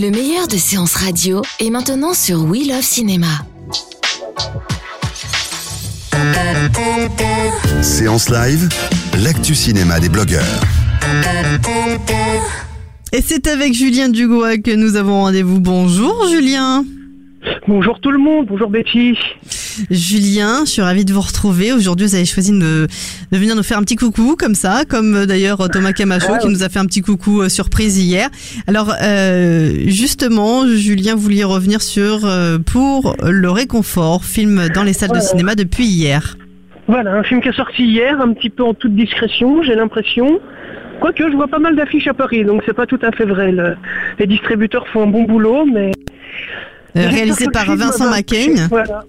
Le meilleur de séances radio est maintenant sur We Love Cinéma. Séance live, l'actu cinéma des blogueurs. Et c'est avec Julien Dugois que nous avons rendez-vous. Bonjour Julien. Bonjour tout le monde, bonjour Betty. Julien, je suis ravie de vous retrouver. Aujourd'hui, vous avez choisi de, de venir nous faire un petit coucou comme ça, comme euh, d'ailleurs Thomas Camacho qui nous a fait un petit coucou euh, surprise hier. Alors euh, justement, Julien voulait revenir sur euh, Pour le réconfort, film dans les salles de cinéma depuis hier. Voilà, un film qui est sorti hier, un petit peu en toute discrétion, j'ai l'impression. Quoique, je vois pas mal d'affiches à Paris, donc c'est pas tout à fait vrai. Le- les distributeurs font un bon boulot, mais... Euh, réalisé par Vincent Macaigne. marcher, Voilà.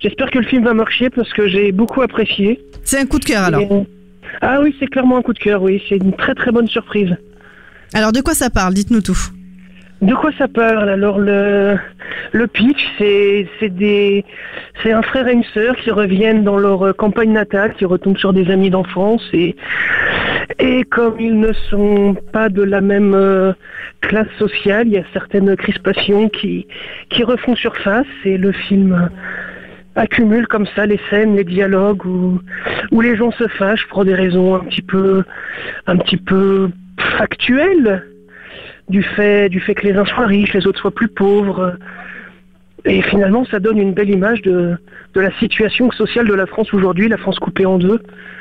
J'espère que le film va marcher parce que j'ai beaucoup apprécié. C'est un coup de cœur alors. Et- Ah oui, c'est clairement un coup de cœur, oui. C'est une très très bonne surprise. Alors de quoi ça parle? Dites-nous tout. De quoi ça parle? Alors le le pitch, c'est c'est des c'est un frère et une sœur qui reviennent dans leur euh, campagne natale, qui retombent sur des amis d'enfance et et comme ils ne sont pas de la même euh, classe sociale, il y a certaines crispations qui qui refont surface et le film accumule comme ça les scènes, les dialogues où où les gens se fâchent pour des raisons un petit peu un petit peu factuelles du fait, du fait que les uns soient riches, les autres soient plus pauvres. Et finalement, ça donne une belle image de, de la situation sociale de la France aujourd'hui, la France coupée en deux,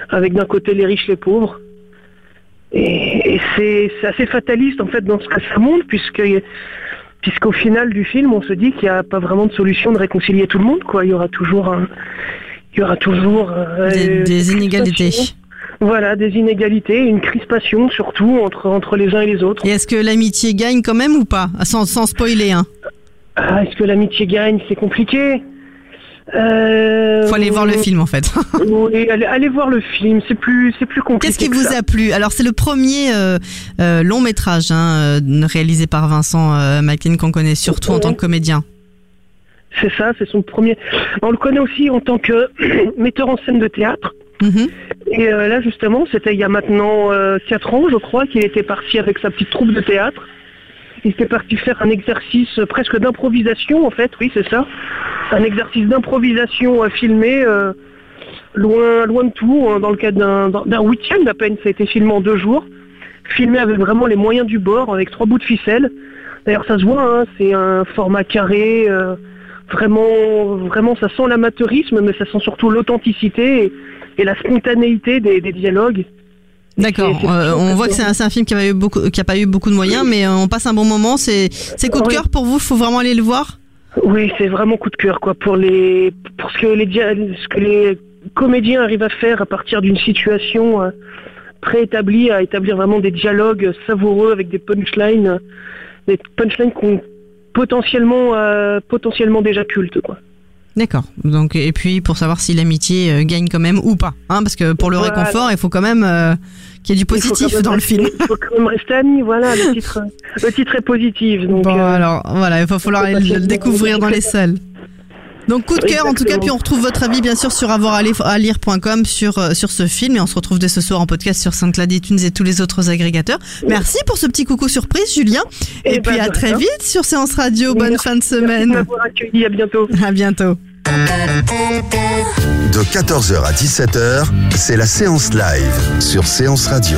avec d'un côté les riches, les pauvres. Et, et c'est assez fataliste en fait dans ce que ça montre, puisque puisqu'au final du film, on se dit qu'il n'y a pas vraiment de solution de réconcilier tout le monde. Quoi. Il y aura toujours un, il y aura toujours euh, Des, des inégalités. Voilà, des inégalités, une crispation surtout entre, entre les uns et les autres. Et est-ce que l'amitié gagne quand même ou pas? Sans, sans spoiler, hein. Ah, est-ce que l'amitié gagne? C'est compliqué. Euh, Faut aller voir le film en fait. Oui, allez, allez voir le film, c'est plus, c'est plus compliqué. Qu'est-ce qui que vous ça. a plu? Alors c'est le premier euh, euh, long métrage hein, euh, réalisé par Vincent Macaigne qu'on connaît surtout en tant que comédien. C'est ça, c'est son premier. On le connaît aussi en tant que metteur en scène de théâtre. Mhm. Et là, justement, c'était il y a maintenant 4 ans, je crois, qu'il était parti avec sa petite troupe de théâtre. Il était parti faire un exercice presque d'improvisation, en fait, oui, c'est ça. Un exercice d'improvisation euh, filmé euh, loin, loin de tout, hein, dans le cadre d'un- week-end à peine. Ça a été filmé en deux jours. Filmé avec vraiment les moyens du bord, avec trois bouts de ficelle. D'ailleurs, ça se voit, hein, c'est un format carré. euh, vraiment, vraiment, ça sent l'amateurisme, mais ça sent surtout l'authenticité et, la spontanéité des dialogues. D'accord. Euh, on voit que c'est un, film qui a pas eu beaucoup, qui a pas eu beaucoup de moyens, mais euh, on passe un bon moment. C'est, c'est coup de Oui. cœur pour vous? Faut vraiment aller le voir? Oui, c'est vraiment coup de cœur, quoi, pour les, pour ce que les, dia- ce que les comédiens arrivent à faire à partir d'une situation euh, préétablie, à établir vraiment des dialogues savoureux avec des punchlines, des punchlines qu'on potentiellement, euh, potentiellement déjà cultes, quoi. D'accord. Donc et puis pour savoir si l'amitié euh, gagne quand même ou pas, hein, parce que pour le Voilà. réconfort, il faut quand même euh, qu'il y ait du positif dans le film. Il faut quand même rester amis, voilà, le titre, le titre est positif, donc. Bon, euh, alors voilà, il va falloir le découvrir dans les salles. Donc coup de cœur en tout cas, puis on retrouve votre avis bien sûr sur avoiralire.com sur euh, sur ce film et on se retrouve dès ce soir en podcast sur SoundCloud iTunes et tous les autres agrégateurs. Merci pour ce petit coucou surprise Julien et, Eh puis ben, à très rien. vite sur Séance Radio. Bonne Merci- fin de Merci de semaine. accueilli, à bientôt. À bientôt. De 14h à 17h, c'est la séance live sur Séance Radio.